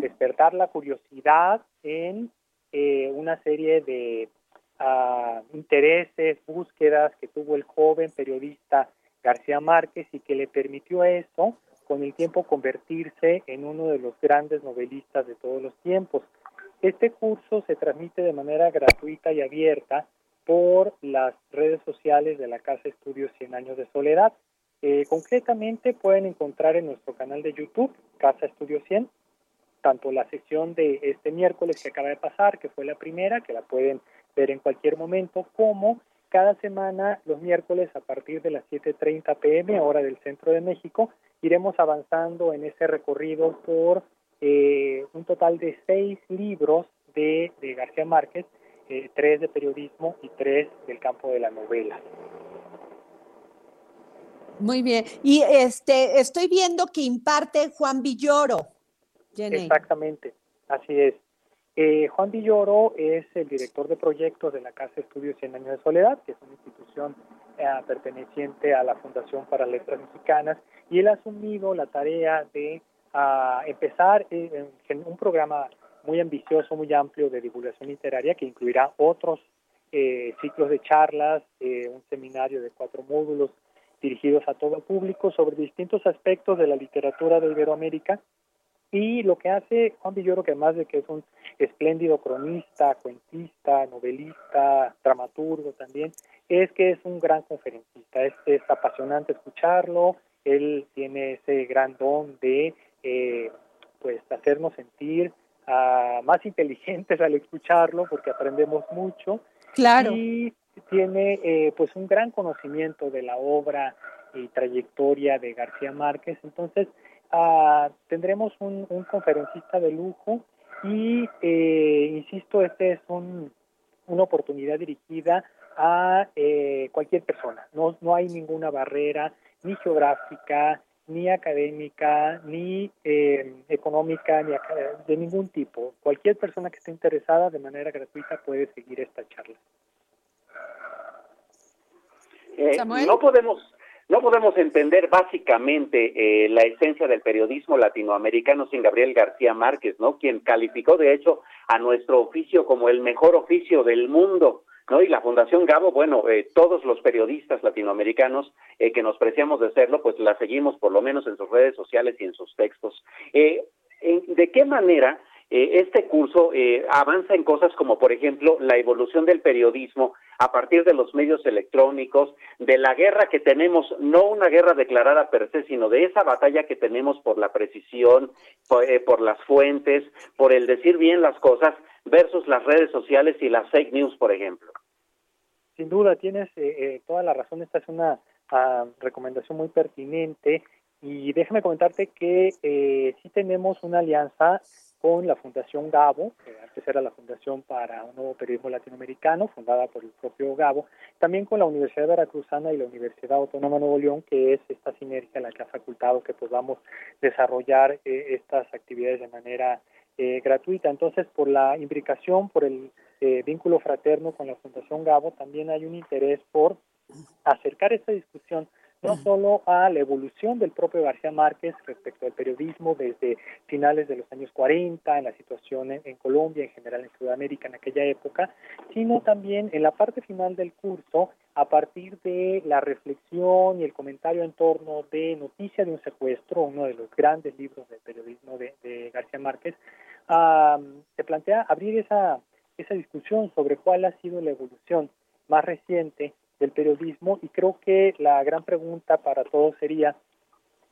despertar la curiosidad en eh, una serie de intereses, búsquedas que tuvo el joven periodista García Márquez y que le permitió eso con el tiempo convertirse en uno de los grandes novelistas de todos los tiempos. Este curso se transmite de manera gratuita y abierta por las redes sociales de la Casa Estudios 100 Años de Soledad. Eh, concretamente pueden encontrar en nuestro canal de YouTube, Casa Estudios 100, tanto la sesión de este miércoles que acaba de pasar, que fue la primera, que la pueden ver en cualquier momento, como cada semana, los miércoles a partir de las 7.30 pm, hora del centro de México, iremos avanzando en ese recorrido por eh, un total de seis libros de, García Márquez, eh, tres de periodismo y tres del campo de la novela. Muy bien. Y este estoy viendo que imparte Juan Villoro. Exactamente, así es. Eh, Juan Villoro es el director de proyectos de la Casa Estudios 100 Años de Soledad, que es una institución eh, perteneciente a la Fundación para Letras Mexicanas, y él ha asumido la tarea de ah, empezar eh, en, un programa muy ambicioso, muy amplio de divulgación literaria que incluirá otros ciclos de charlas, un seminario de cuatro módulos dirigidos a todo público sobre distintos aspectos de la literatura de Iberoamérica y lo que hace Juan Villoro, que además de que es un espléndido cronista, cuentista, novelista, dramaturgo también, es que es un gran conferencista. Es, apasionante escucharlo. Él tiene ese gran don de eh, pues hacernos sentir uh, más inteligentes al escucharlo, porque aprendemos mucho. Claro. Y tiene eh, pues un gran conocimiento de la obra y trayectoria de García Márquez. Entonces, Ah, tendremos un, conferencista de lujo y, eh, insisto, este es una oportunidad dirigida a eh, cualquier persona. No, no hay ninguna barrera ni geográfica, ni académica, ni eh, económica, ni de ningún tipo. Cualquier persona que esté interesada de manera gratuita puede seguir esta charla. no podemos no podemos entender básicamente eh, la esencia del periodismo latinoamericano sin Gabriel García Márquez, ¿no? Quien calificó de hecho a nuestro oficio como el mejor oficio del mundo. ¿No? Y la Fundación Gabo, bueno, eh, todos los periodistas latinoamericanos eh, que nos preciamos de serlo, pues la seguimos por lo menos en sus redes sociales y en sus textos. ¿De qué manera este curso avanza en cosas como, por ejemplo, la evolución del periodismo a partir de los medios electrónicos, de la guerra que tenemos, no una guerra declarada per se, sino de esa batalla que tenemos por la precisión, por, eh, las fuentes, por el decir bien las cosas, versus las redes sociales y las fake news, por ejemplo. Sin duda, tienes eh, eh, toda la razón. Esta es una ah, recomendación muy pertinente. Y déjame comentarte que sí tenemos una alianza con la Fundación Gabo, que antes era la Fundación para un Nuevo Periodismo Latinoamericano, fundada por el propio Gabo, también con la Universidad Veracruzana y la Universidad Autónoma de Nuevo León, que es esta sinergia la que ha facultado que podamos desarrollar eh, estas actividades de manera eh, gratuita. Entonces, por la imbricación, por el eh, vínculo fraterno con la Fundación Gabo, también hay un interés por acercar esta discusión no solo a la evolución del propio García Márquez respecto al periodismo desde finales de los años 40, en la situación en, Colombia, en general en Sudamérica en aquella época, sino también en la parte final del curso, a partir de la reflexión y el comentario en torno de Noticia de un secuestro, uno de los grandes libros de periodismo de, García Márquez, se plantea abrir esa, esa discusión sobre cuál ha sido la evolución más reciente del periodismo y creo que la gran pregunta para todos sería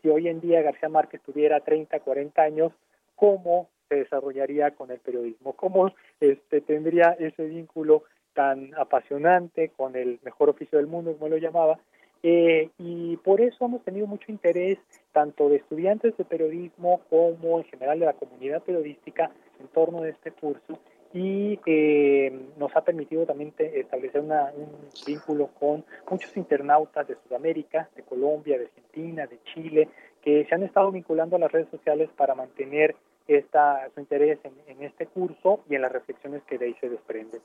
si hoy en día García Márquez tuviera 30, 40 años, ¿cómo se desarrollaría con el periodismo? ¿Cómo este, tendría ese vínculo tan apasionante con el mejor oficio del mundo, como lo llamaba? Eh, y por eso hemos tenido mucho interés, tanto de estudiantes de periodismo como en general de la comunidad periodística, en torno de este curso y eh, nos ha permitido también establecer un vínculo con muchos internautas de Sudamérica, de Colombia, de Argentina, de Chile, que se han estado vinculando a las redes sociales para mantener esta, su interés en, en este curso y en las reflexiones que de ahí se desprenden.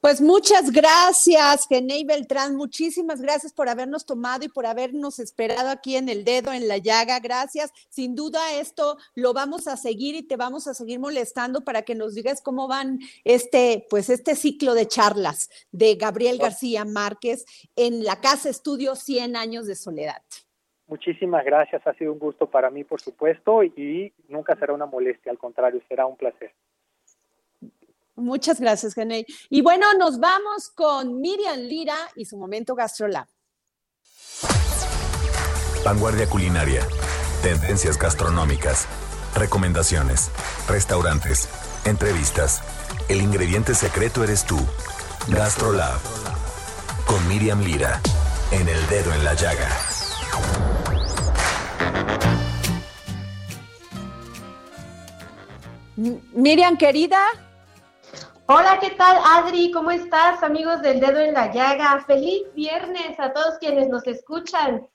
Pues muchas gracias, Genei Beltrán. Muchísimas gracias por habernos tomado y por habernos esperado aquí en el dedo, en la llaga. Gracias. Sin duda esto lo vamos a seguir y te vamos a seguir molestando para que nos digas cómo van este, pues este ciclo de charlas de Gabriel García Márquez en la Casa Estudio 100 años de soledad. Muchísimas gracias. Ha sido un gusto para mí, por supuesto, y nunca será una molestia. Al contrario, será un placer. Muchas gracias, Genei. Y bueno, nos vamos con Miriam Lira y su momento GastroLab. Vanguardia culinaria, tendencias gastronómicas, recomendaciones, restaurantes, entrevistas. El ingrediente secreto eres tú. GastroLab. Con Miriam Lira. En el dedo en la llaga. Miriam, querida, Hola, ¿qué tal Adri? ¿Cómo estás, amigos del dedo en la llaga? Feliz viernes a todos quienes nos escuchan.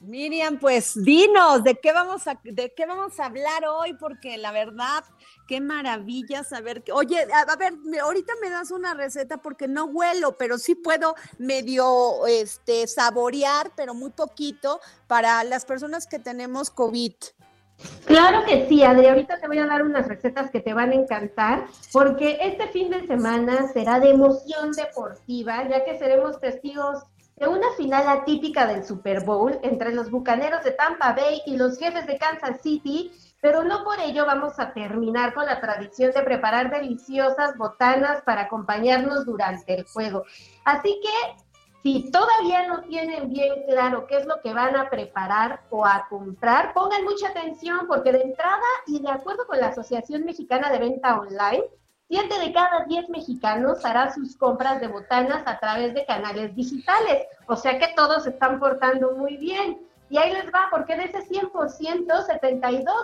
Miriam, pues dinos, ¿de qué vamos a, de qué vamos a hablar hoy? Porque la verdad, qué maravilla saber que, oye, a, ver, ahorita me das una receta porque no huelo, pero sí puedo medio este saborear, pero muy poquito para las personas que tenemos COVID. Claro que sí, Adri. Ahorita te voy a dar unas recetas que te van a encantar, porque este fin de semana será de emoción deportiva, ya que seremos testigos de una final atípica del Super Bowl entre los Bucaneros de Tampa Bay y los jefes de Kansas City, pero no por ello vamos a terminar con la tradición de preparar deliciosas botanas para acompañarnos durante el juego. Así que si todavía no tienen bien claro qué es lo que van a preparar o a comprar, pongan mucha atención porque de entrada y de acuerdo con la Asociación Mexicana de Venta Online, 7 de cada 10 mexicanos hará sus compras de botanas a través de canales digitales. O sea que todos están portando muy bien. Y ahí les va, porque de ese 100%, 72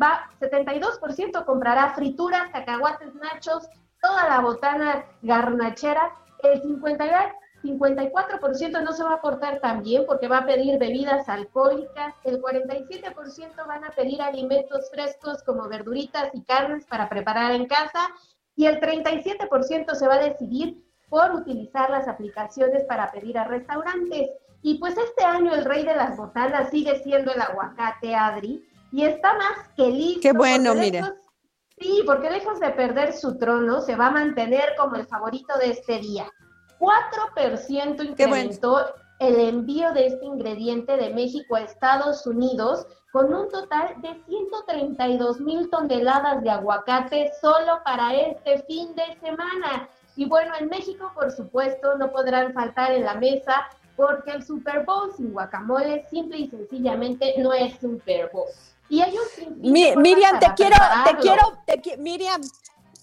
va, 72% comprará frituras, cacahuates, nachos, toda la botana garnachera. El 59 54% no se va a portar tan bien porque va a pedir bebidas alcohólicas, el 47% van a pedir alimentos frescos como verduritas y carnes para preparar en casa y el 37% se va a decidir por utilizar las aplicaciones para pedir a restaurantes. Y pues este año el rey de las botanas sigue siendo el aguacate, Adri, y está más que listo. Qué bueno, mire. sí, porque lejos de perder su trono, se va a mantener como el favorito de este día. 4% incrementó el envío de este ingrediente de México a Estados Unidos con un total de 132 mil toneladas de aguacate solo para este fin de semana. Y bueno, en México, por supuesto, no podrán faltar en la mesa porque el Super Bowl sin guacamole simple y sencillamente no es Super Bowl. Y hay un Miriam, te quiero, te quiero, te, Miriam,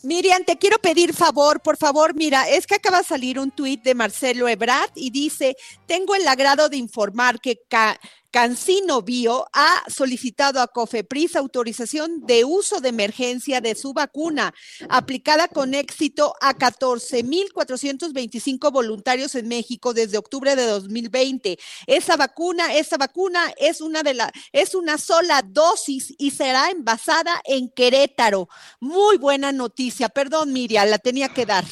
Miriam, te quiero pedir favor, por favor, mira, es que acaba de salir un tuit de Marcelo Ebrard y dice, tengo el agrado de informar que Cancino Bio ha solicitado a Cofepris autorización de uso de emergencia de su vacuna, aplicada con éxito a 14.425 voluntarios en México desde octubre de 2020. Esa vacuna, esa vacuna es una de la, es una sola dosis y será envasada en Querétaro. Muy buena noticia. Perdón, Miriam, la tenía que dar.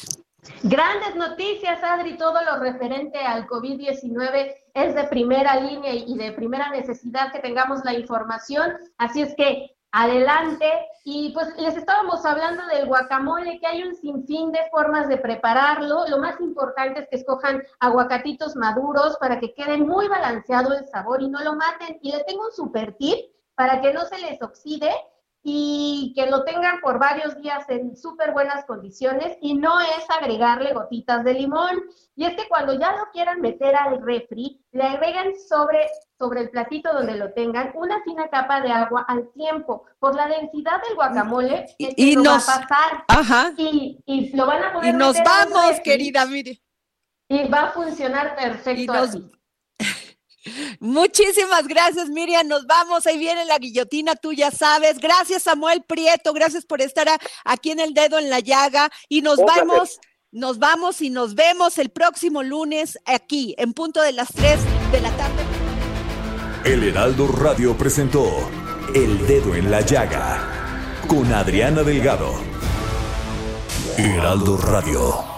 Grandes noticias, Adri, todo lo referente al COVID-19 es de primera línea y de primera necesidad que tengamos la información. Así es que adelante. Y pues les estábamos hablando del guacamole, que hay un sinfín de formas de prepararlo. Lo más importante es que escojan aguacatitos maduros para que quede muy balanceado el sabor y no lo maten. Y le tengo un super tip para que no se les oxide y que lo tengan por varios días en súper buenas condiciones y no es agregarle gotitas de limón. Y es que cuando ya lo quieran meter al refri, le agregan sobre, sobre el platito donde lo tengan una fina capa de agua al tiempo. Por la densidad del guacamole, y, nos, va a pasar. Ajá. Y, y, lo van a poder Y nos vamos, querida, mire. Y va a funcionar perfecto. Muchísimas gracias, Miriam. Nos vamos. Ahí viene la guillotina, tú ya sabes. Gracias, Samuel Prieto. Gracias por estar aquí en el dedo en la llaga. Y nos vamos, nos vamos y nos vemos el próximo lunes aquí, en punto de las 3 de la tarde. El Heraldo Radio presentó El Dedo en la Llaga con Adriana Delgado. Heraldo Radio.